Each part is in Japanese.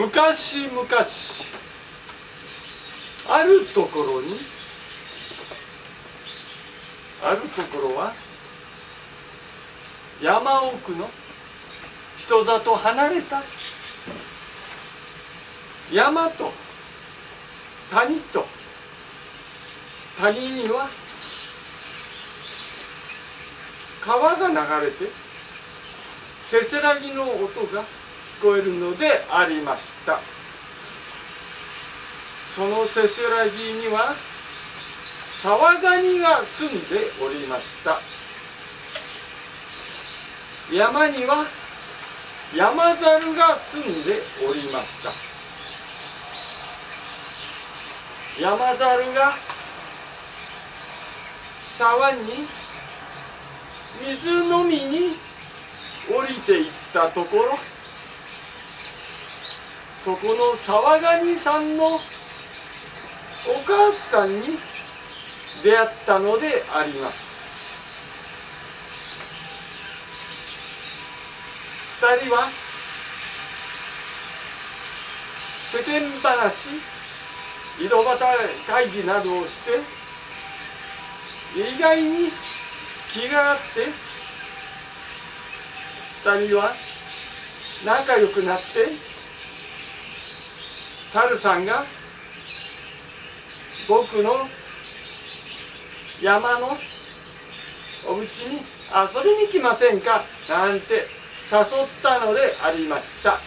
昔々あるところにあるところは山奥の人里離れた山と谷と谷には川が流れてせせらぎの音が聞こえるのであります。した。そのせせらぎには沢ガニが住んでおりました。山には山猿が住んでおりました。山猿が沢に水飲みに降りていったところそこの沢ガニさんのお母さんに出会ったのであります。二人は世間話井戸端会議などをして意外に気があって二人は仲良くなって猿さんが僕の山のお家に遊びに来ませんかなんて誘ったのでありました。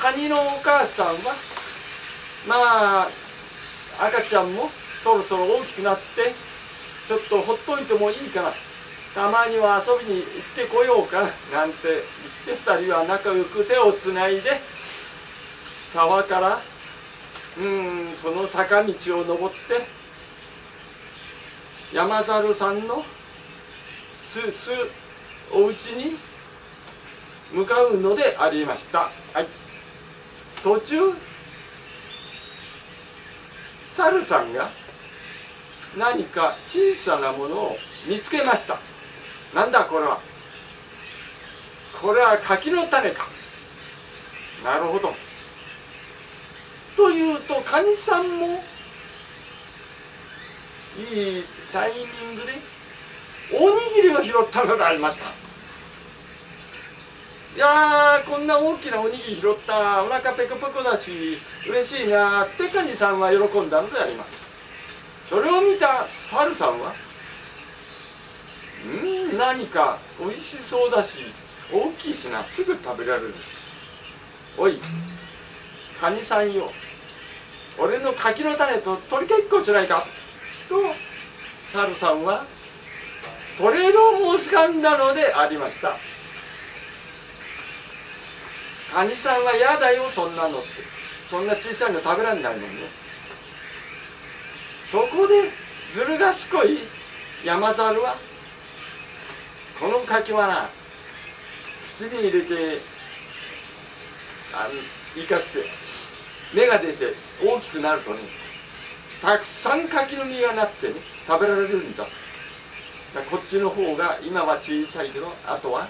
カニのお母さんはまあ赤ちゃんもそろそろ大きくなってちょっとほっといてもいいかなたまには遊びに行ってこようかななんて言って2人は仲良く手をつないで沢からうんその坂道を登って山猿さんのすすお家に向かうのでありました、はい、途中猿さんが何か小さなものを見つけました。なんだこれは。これは柿の種か。なるほど。というとカニさんもいいタイミングでおにぎりを拾ったのでありました。いやこんな大きなおにぎり拾ったお腹ペコペコだし嬉しいなってカニさんは喜んだのであります。それを見たファルさんはうん何か美味しそうだし大きいしなすぐ食べられるおいカニさんよ。俺の柿の種と取り結婚しないか？とサルさんはトレードを申し込んだのでありました。カニさんは嫌だよそんなのってそんな小さいの食べられないもんね。そこでずる賢い山猿はこの柿はな土に入れてあの生かして芽が出て大きくなるとねたくさん柿の実がなってね食べられるんだ。こっちの方が今は小さいけどあとは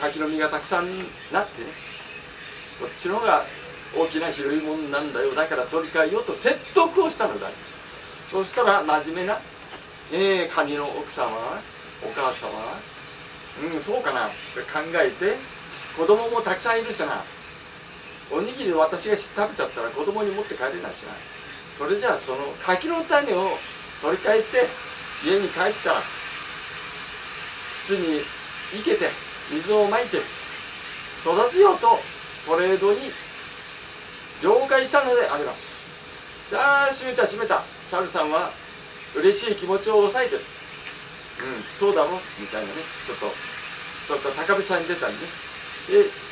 柿の実がたくさんなってねこっちの方が大きな広いもんなんだよ。だから取り替えようと説得をしたのだ。そしたら真面目な、えー、カニの奥様お母様うんそうかなって考えて子供もたくさんいるしな。おにぎり私が食べちゃったら子供に持って帰れないしないそれじゃあその柿の種を取り替えて家に帰ったら土に生けて水をまいて育てようとトレードに了解したのでありますさあ閉めた閉めたサルさんは嬉しい気持ちを抑えてうんそうだろみたいなねちょっとちょっと高飛車に出たりねで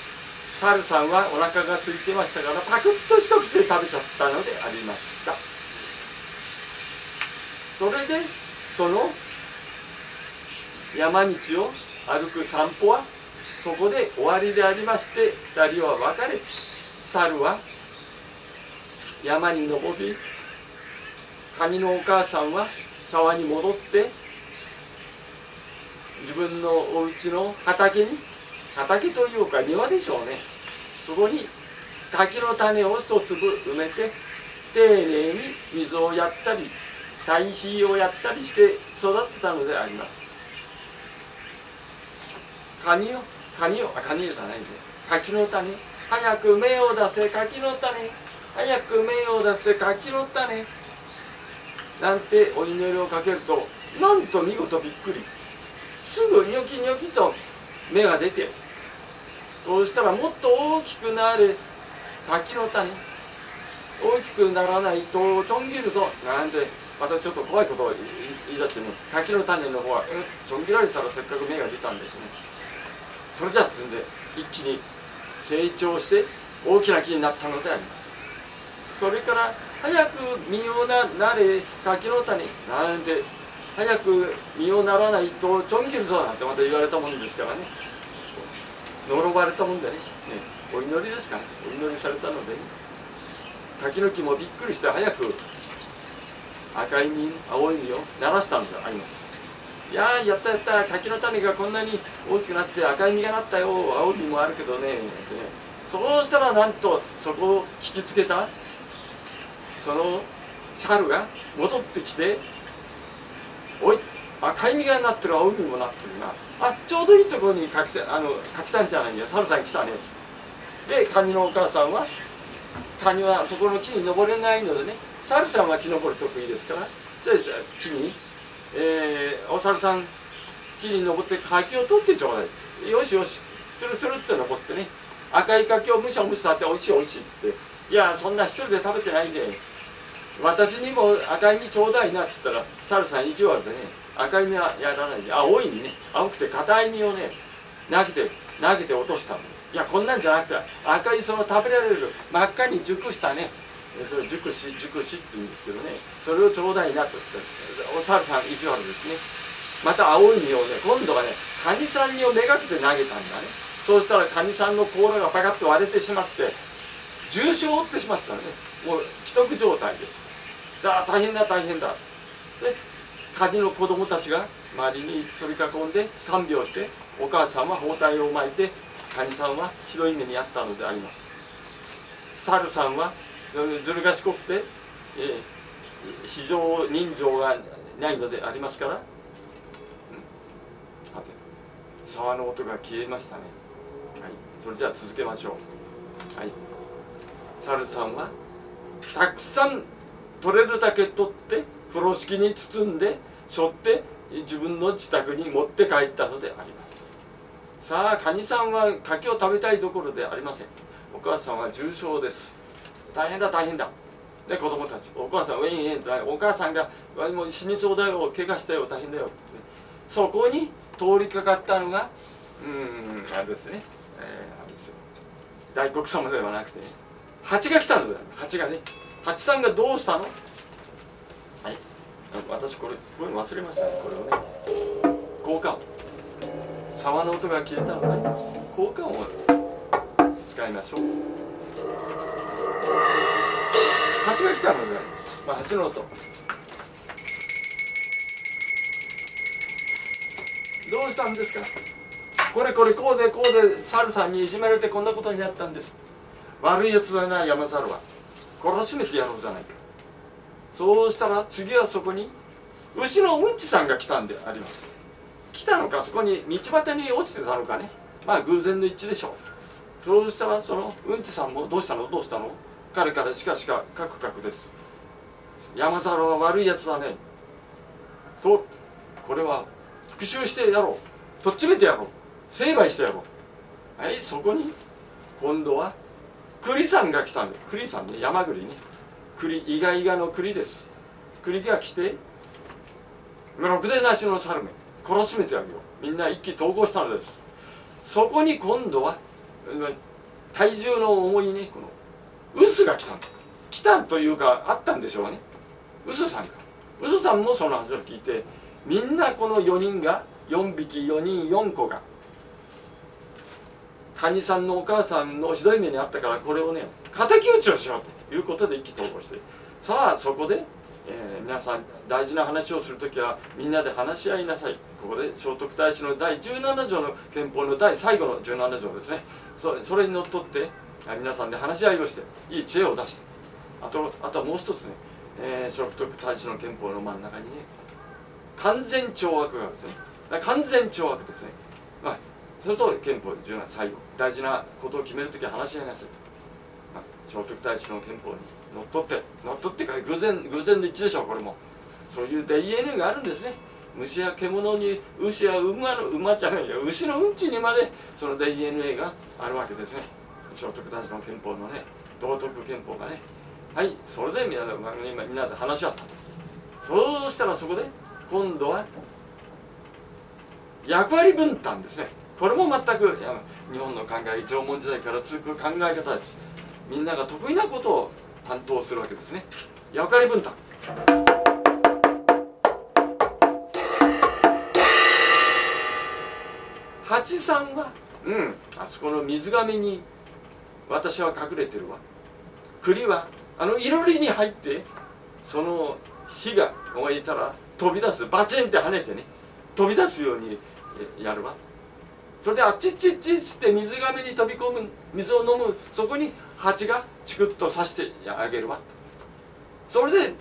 サルさんはお腹が空いてましたからパクッと一口で食べちゃったのでありました。それでその山道を歩く散歩はそこで終わりでありまして2人は別れ猿は山に登りカニのお母さんは沢に戻って自分のお家の畑に畑というか庭でしょうね。そこに柿の種を一粒埋めて丁寧に水をやったり堆肥をやったりして育てたのであります。カニをカニをあカニじゃないんで柿の種。早く芽を出せ柿の種。早く芽を出せ柿の種。なんてお祈りをかけるとなんと見事びっくり。すぐニョキニョキと芽が出てそうしたらもっと大きくなる柿の種大きくならないとちょん切るとなんでまたちょっと怖いことを言い出してね柿の種の方は、えちょん切られたらせっかく芽が出たんですね。それじゃあ積んで一気に成長して大きな木になったのであります。それから早く実をななれ柿の種なんて早く実をならないとちょん切るぞなんてまた言われたもんですからね。呪われたもんでねね。お祈りですかね。お祈りされたのでね。柿の木もびっくりして早く赤い実青い実を鳴らしたのであります。いやーやったやった。柿の種がこんなに大きくなって赤い実がなったよ。青い実もあるけどねね。そうしたらなんとそこを引きつけたその猿が戻ってきておい赤い実がなってる青い実もなってるな。あちょうどいいところに柿さんあの柿さんじゃないや猿さん来たね。でカニのお母さんはカニはそこの木に登れないのでね猿さんは木登り得意ですから。じゃあ木に、えー、お猿さん木に登って柿を取ってちょうだい。よしよしスルスルって登ってね。赤い柿をむしゃむしゃっておいしいおいしいっつって。いやそんな一人で食べてないんで私にも赤い実ちょうだいなっつったら猿さん意地悪でね。赤い実はやらないで青い実ね。青くて硬い実をね投げて投げて落としたの。いやこんなんじゃなくて赤いその食べられる真っ赤に熟したね。それ熟し熟しって言うんですけどね。それをちょうだいなと言ってお猿さん意地悪ですね。また青い実をね今度はねカニさんにをめがけて投げたんだね。そうしたらカニさんの甲羅がパカッと割れてしまって重傷を負ってしまったのね。もう既得状態です。さあ大変だ大変だ。でカニの子供たちが周りに取り囲んで看病してお母さんは包帯を巻いてカニさんはひどい目に遭ったのであります。猿さんはずる賢くて、えー、非常人情がないのでありますから、うん、さて沢の音が消えましたね。はい。それじゃあ続けましょう。はい。猿さんはたくさん取れるだけ取って風呂敷に包んで背負って自分の自宅に持って帰ったのであります。さあカニさんは柿を食べたいどころでありません。お母さんは重症です。大変だ大変だ。で子供たち。お母さんウェインウェインお母さんがもう死にそうだよ。怪我したよ。大変だよ。そこに通りかかったのがうんあれですね、えー、あれですよ。大黒様ではなくて、ね、蜂が来たのだ蜂がね。八さんがどうしたの？私これこうい忘れましたねこれをね。効果音。沢の音が消えたので効果音を使いましょう。蜂が来たので、まあ、蜂の音。どうしたんですか？これこれこうでこうで猿さんにいじめられてこんなことになったんです。悪いやつだな山猿は。懲らしめてやろうじゃないか。そうしたら次はそこに牛のうんちさんが来たんであります。来たのかそこに道端に落ちてたのかね。まあ偶然の一致でしょう。そうしたらそのうんちさんもどうしたの？どうしたの？彼からしかしかカクカクです。山猿は悪いやつだね。とこれは復讐してやろう。とっちめてやろう。成敗してやろう。はいそこに今度は栗さんが来たんで栗さんね山栗ね。栗イガイガの栗です。栗が来てろくでなしの猿め懲らしめてあげよ。うみんな一気投合したのです。そこに今度は体重の重いねこの臼が来たんだ来たんというかあったんでしょうね。臼さんか。臼さんもその話を聞いてみんなこの4人が4匹4人4個がカニさんのお母さんのひどい目にあったからこれをね敵討ちをしようと。いうことで一気投合して。さあそこで、えー、皆さん大事な話をする時はみんなで話し合いなさい。ここで聖徳太子の第17条の憲法の第最後の17条ですね。それそれにのっとって皆さんで話し合いをしていい知恵を出して。あとあとはもう一つね、えー、聖徳太子の憲法の真ん中にね完全懲悪があるんですね。完全懲悪ですね、まあそれと憲法17最後。大事なことを決めるときは話し合いなさい、まあ、聖徳太子の憲法にのっとってのっとってか偶然偶然の一致でしょうこれも。そういう DNA があるんですね。虫や獣に牛や馬の馬じゃないよ牛のうんちにまでその DNA があるわけですね。聖徳太子の憲法のね道徳憲法がね。はいそれでみんなでみんなで話し合ったそうしたらそこで今度は役割分担ですね。これも全く日本の考え縄文時代から続く考え方です。みんなが得意なことを担当するわけですね。役割分担。八さんはうん。あそこの水がめに私は隠れてるわ。栗はあのいろりに入ってその火が燃えたら飛び出す。バチンって跳ねてね飛び出すようにやるわ。それであっちっちっちっって水がめに飛び込む水を飲む。そこに蜂がチクッと刺してあげるわ。それで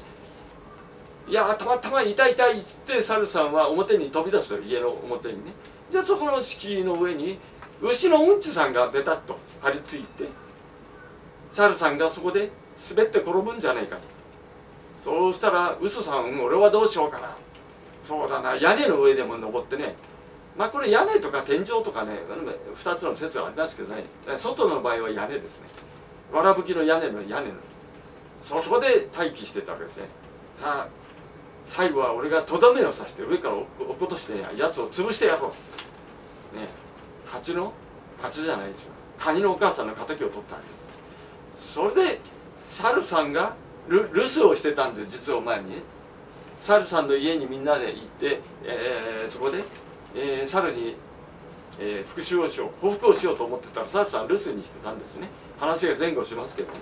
いやたまたま痛い痛いっつって猿さんは表に飛び出す家の表にね。じゃあそこの敷居の上に牛のうんちさんがベタッと張り付いて猿さんがそこで滑って転ぶんじゃないかと。そうしたら嘘さん俺はどうしようかな。そうだな屋根の上でも登ってね。まあこれ屋根とか天井とかね2つの説はありますけどね。外の場合は屋根ですね。わらぶきの屋根の屋根のそこで待機してたわけですね。さあ最後は俺がとどめを刺して上から落っことしてやつを潰してやろう。ね蜂の蜂じゃないですよ。カニのお母さんの敵を取ったわけ。それで猿さんが留守をしてたんで実は前に。ね猿さんの家にみんなで行って、えー、そこで、えー、猿に、えー、復讐をしよう報復をしようと思ってたら猿さん留守にしてたんですね。話が前後しますけどね。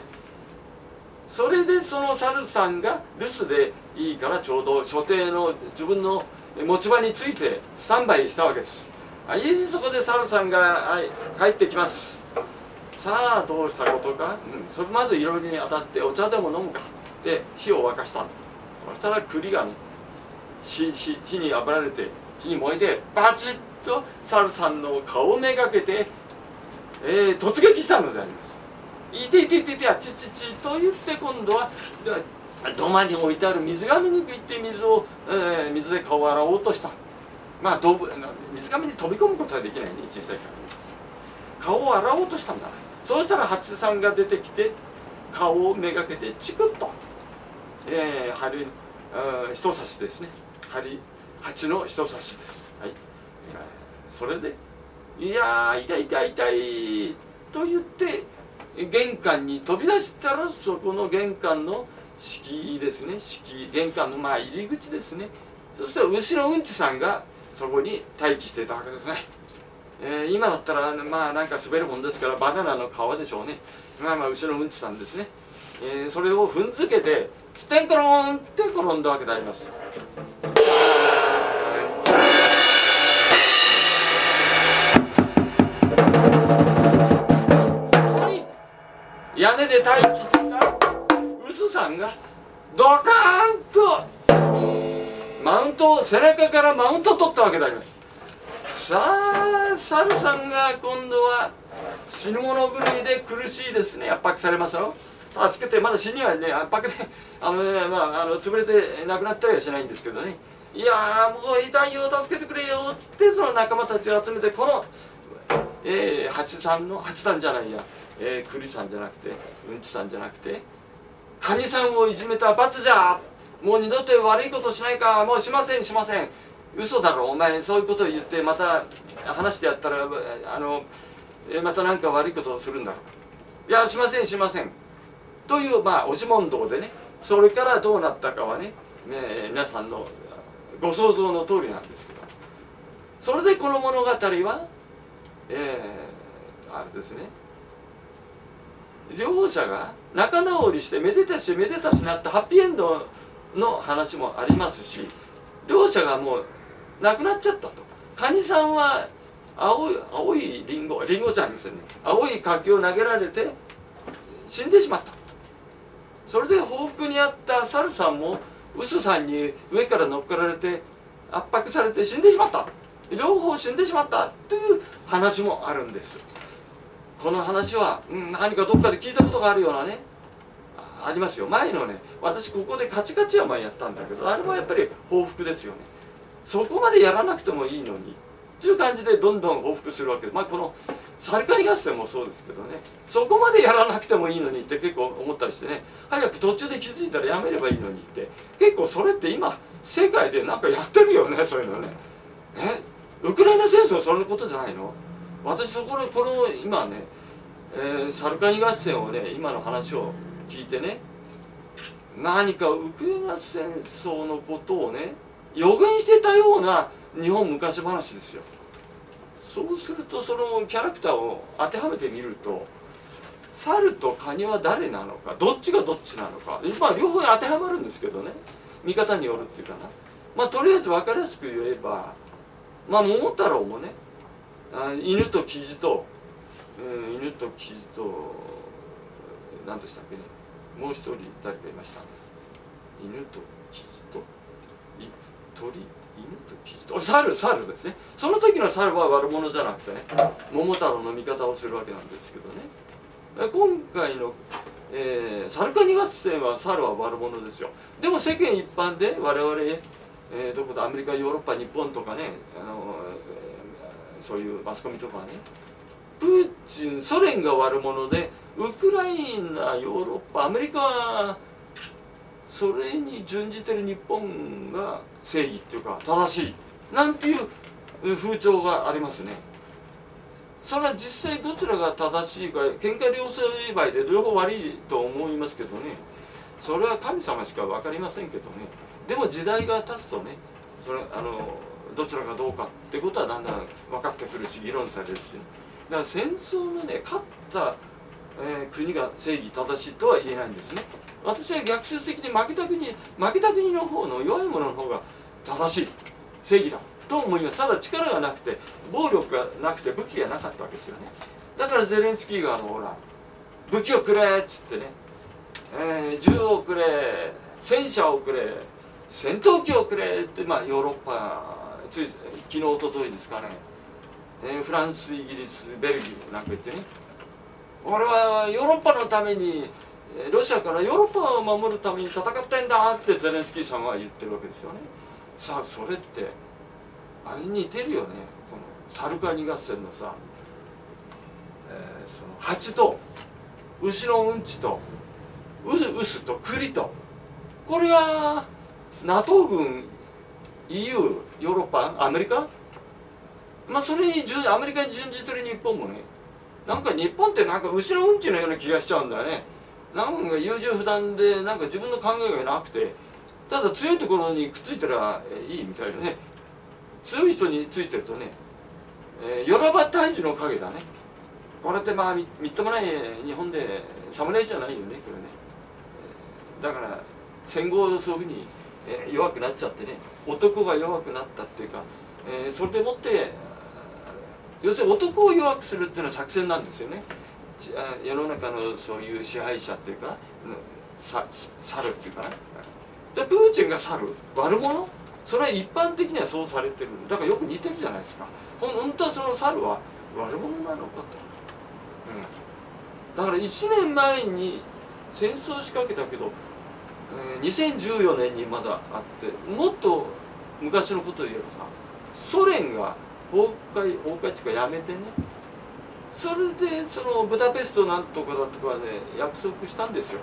それでその猿さんが留守でいいからちょうど所定の自分の持ち場についてスタンバイしたわけです。はいそこで猿さんが、はい、帰ってきます。さあどうしたことか、うん、それまずいろいろに当たってお茶でも飲むか。で火を沸かした。そしたら栗がね火火火にあぶられて火に燃えてバチッと猿さんの顔をめがけて、えー、突撃したのであります。いていていていてあちちちと言って今度は土間に置いてある水がめに行って水を、えー、水で顔を洗おうとしたまあど水がめに飛び込むことはできないね小さいから顔を洗おうとしたんだそうしたら蜂さんが出てきて顔をめがけてチクッと、えー、針人差しですね針蜂の人差しですはいそれで「いや痛い痛い痛い」と言って玄関に飛び出したらそこの玄関の敷居ですね。敷居玄関のまあ入り口ですね。そしたら牛のうんちさんがそこに待機していたわけですね、えー、今だったらまあなんか滑るもんですからバナナの皮でしょうね。まあまあ牛のうんちさんですね、えー、それを踏んづけてステンコロンって転んだわけであります。で待機してた臼さんがドカーンとマウント背中からマウント取ったわけであります。さあ猿さんが今度は死ぬ者狂いで苦しいですね。圧迫されますよ助けてまだ死にはね圧迫であのねまああの潰れて亡くなったりはしないんですけどね。いやもう痛いよ助けてくれよっつってその仲間たちを集めてこの、えー、八さんの八さんじゃないや。えー、栗さんじゃなくてうんちさんじゃなくてカニさんをいじめた罰じゃもう二度と悪いことしないかもうしませんしません。嘘だろお前そういうことを言ってまた話してやったらあのまた何か悪いことをするんだろ。いやしませんしません。というまあ押し問答でねそれからどうなったかはねね皆さんのご想像の通りなんですけど。それでこの物語はえー、あれですね。両者が仲直りしてめでたしめでたしなってハッピーエンドの話もありますし両者がもう亡くなっちゃったと。カニさんは青い青いリンゴリンゴじゃありませんね。青い柿を投げられて死んでしまった。それで報復にあった猿さんも臼さんに上から乗っかられて圧迫されて死んでしまった。両方死んでしまったという話もあるんです。この話は、うん、何かどっかで聞いたことがあるようなねありますよ。前のね私ここでカチカチ山やったんだけどあれはやっぱり報復ですよね。そこまでやらなくてもいいのにっていう感じでどんどん報復するわけでまあこのサルカニ合戦もそうですけどね。そこまでやらなくてもいいのにって結構思ったりしてね。早く途中で気づいたらやめればいいのにって。結構それって今世界でなんかやってるよねそういうのね。え？ウクライナ戦争そのことじゃないの？私そこでこの今ね、えー、サルカニ合戦をね今の話を聞いてね何かウクライナ戦争のことをね予言してたような日本昔話ですよ。そうするとそのキャラクターを当てはめてみると猿とカニは誰なのかどっちがどっちなのかまあ両方に当てはまるんですけどね見方によるっていうかな。まあとりあえず分かりやすく言えばまあ桃太郎もねあ犬とキジと、えー、犬とキジと何でしたっけね。もう一人誰かいました。犬とキジと。鳥犬とキジと。猿猿ですね。その時の猿は悪者じゃなくてね桃太郎の味方をするわけなんですけどね。今回の、えー、サルカニ合戦は猿は悪者ですよ。でも世間一般で我々、えー、どこだアメリカヨーロッパ日本とかねあの、そういうマスコミとかね。プーチンソ連が悪者でウクライナヨーロッパアメリカそれに準じてる日本が正義っていうか正しいなんていう風潮がありますね。それは実際どちらが正しいか喧嘩両成敗で両方悪いと思いますけどね。それは神様しか分かりませんけどね。でも時代が経つとねそれあのどちらがどうかってことはだんだん分かってくるし議論されるし、だから戦争のね勝った、えー、国が正義正しいとは言えないんですね。私は逆説的に負けた国負けた国の方の弱い者の方が正しい正義だと思います。ただ力がなくて暴力がなくて武器がなかったわけですよね。だからゼレンスキーがあのほら武器をくれっつってね、えー、銃をくれ戦車をくれ戦闘機をくれって、まあ、ヨーロッパつい昨日おとといですかね、えー、フランスイギリスベルギーなんか言ってね。俺はヨーロッパのためにロシアからヨーロッパを守るために戦ってんだってゼレンスキーさんは言ってるわけですよね。さあそれってあれに似てるよね。このサルカニ合戦のさ、えー、その蜂と牛のうんちとウスウスと栗と。これは NATO 軍 EU ヨーロッパアメリカ？まあそれにアメリカに準じてる日本もね。なんか日本ってなんか牛のうんちのような気がしちゃうんだよね。なんか優柔不断でなんか自分の考えがなくて。ただ強いところにくっついたらいいみたいなね。強い人についてるとね、えー、よらば退治の影だね。これってまあみみっともない日本で侍じゃないよねこれね。だから戦後そういうふうに、え、弱くなっちゃってね。男が弱くなったっていうか、えー、それでもって要するに男を弱くするっていうのは作戦なんですよね。世の中のそういう支配者っていうか猿っていうかねじゃプーチンが猿悪者？それは一般的にはそうされてる。だからよく似てるじゃないですか。本当はその猿は悪者なのかと、うん、だから1年前に戦争仕掛けたけど、2014年にまだあってもっと昔のことを言えばさソ連が崩壊崩壊っていうかやめてね。それでそのブダペストなんとかだとかで約束したんですよ、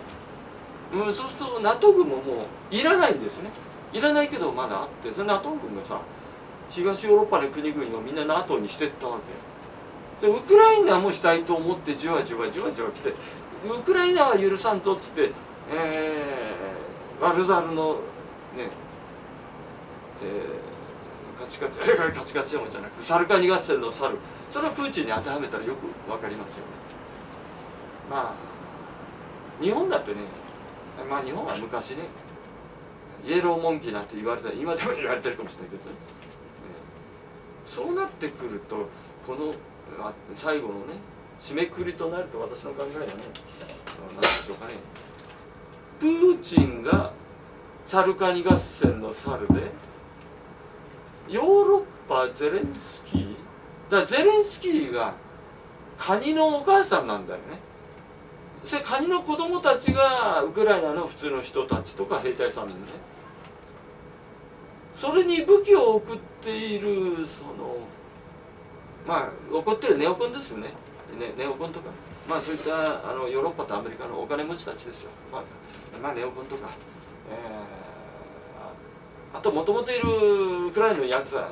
うん、そうすると NATO 軍ももういらないんですね。いらないけどまだあってその NATO 軍がさ東ヨーロッパの国々をみんな NATO にしてったわけ。でウクライナもしたいと思ってじわじわじわじわ来てウクライナは許さんぞっつって、えー、ワルザルのねえーカチカチ カチカチ山じゃなくサルカニ合戦の猿。それをプーチンに当てはめたらよく分かりますよね。まあ日本だってねまあ日本は昔ねイエローモンキーなんて言われた今でも言われてるかもしれないけどね、そうなってくるとこの最後のね締めくくりとなると私の考えはね何でしょうかね。プーチンがサルカニ合戦の猿でヨーロッパゼレンスキーだゼレンスキーがカニのお母さんなんだよね。それカニの子供たちがウクライナの普通の人たちとか兵隊さんでね。それに武器を送っているそのまあ怒ってるネオコンですよね。ね、ネオコンとか。まあそういったあのヨーロッパとアメリカのお金持ちたちですよ、まあ、まあ、ネオコンとか、えー、あともともといるウクライナのヤクザ、え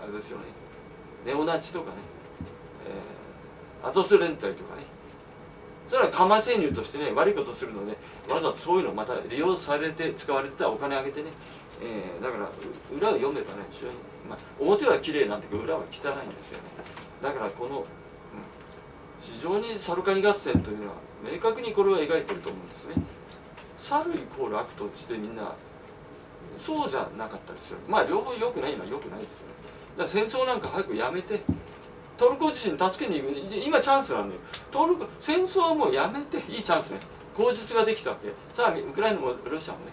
ー、あれですよね。ネオナチとかね、えー、アゾス連隊とかね。それはカマ生入としてね悪いことするので、ね、わざとそういうのまた利用されて使われてたお金あげてね、えー、だから裏を読めばね非常に、まあ、表は綺麗なんだけど裏は汚いんですよね。だからこの、非常にサルカニ合戦というのは明確にこれは描いてると思うんですね。猿イコール悪としてみんなそうじゃなかったですよまあ両方良くない今良くないですよね。だから戦争なんか早くやめてトルコ自身助けに行く。今チャンスなんだよ。トルコ戦争はもうやめていいチャンスね。口実ができたわけ。さあウクライナもロシアもね。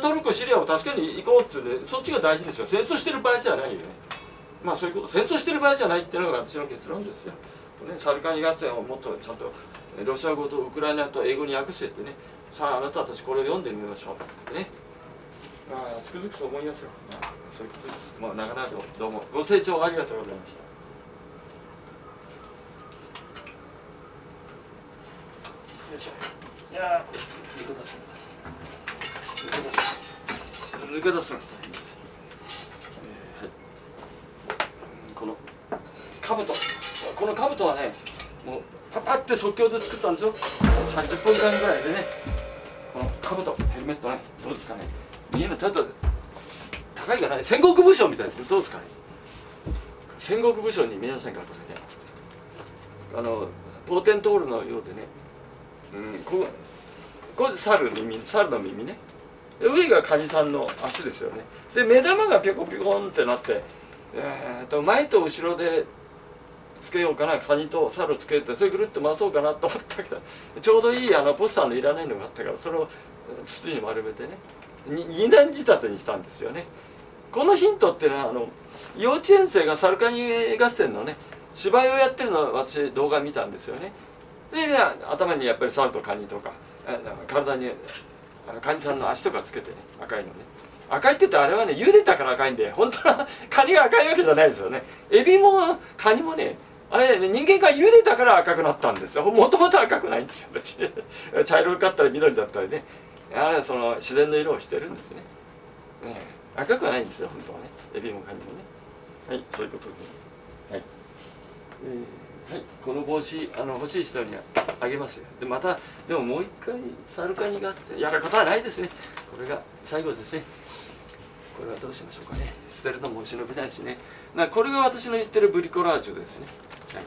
トルコシリアを助けに行こうって言うんでそっちが大事ですよ。戦争してる場合じゃないよね。まあそういうこと。戦争してる場合じゃないっていうのが私の結論ですよ、ね、サルカニ合戦をもっとちゃんとロシア語とウクライナと英語に訳してってね。さああなたたちこれを読んでみましょう。ね。まあつくづくそう思いますよ、まあ、そういうことです。まあ長々とどうも。ご清聴ありがとうございました。いや抜け出す抜け出すこの兜この兜はねもうパパって即興で作ったんですよ。30分間ぐらいでねこの兜ヘルメットねどうですかね。見えないちょっと高いかな。戦国武将みたいですけどどうですかね。戦国武将に見えませんかこれね。あのポーテントールのようでね。うんここれ猿の耳猿の耳ね。上がカニさんの足ですよね。で目玉がピョコピョコンってなって、えーと、前と後ろでつけようかなカニと猿つけてそれぐるっと回そうかなと思ったけど ちょうどいいあのポスターのいらないのがあったからそれを筒に丸めてね二段仕立てにしたんですよね。このヒントっていうのはあの幼稚園生がサルカニ合戦のね芝居をやってるのを私動画見たんですよね。で、頭にやっぱり猿とカニとか体にあのカニさんの足とかつけてね赤いのね。赤いって言ってあれはね茹でたから赤いんで本当はカニが赤いわけじゃないですよね。エビもカニもねあれ、ね、人間が茹でたから赤くなったんですよ。もともと赤くないんですよ。茶色かったり緑だったりね。あれその自然の色をしてるんですね、ね、赤くはないんですよ本当はね。エビもカニもね。はいそういうことで。はい、えーはい、この帽子あの欲しい人にあげますよ。でまたでももう一回サルカニがやることはないですね。これが最後ですね。これはどうしましょうかね。捨てるのも忍びないしね。なこれが私の言ってるブリコラージュですね。はい。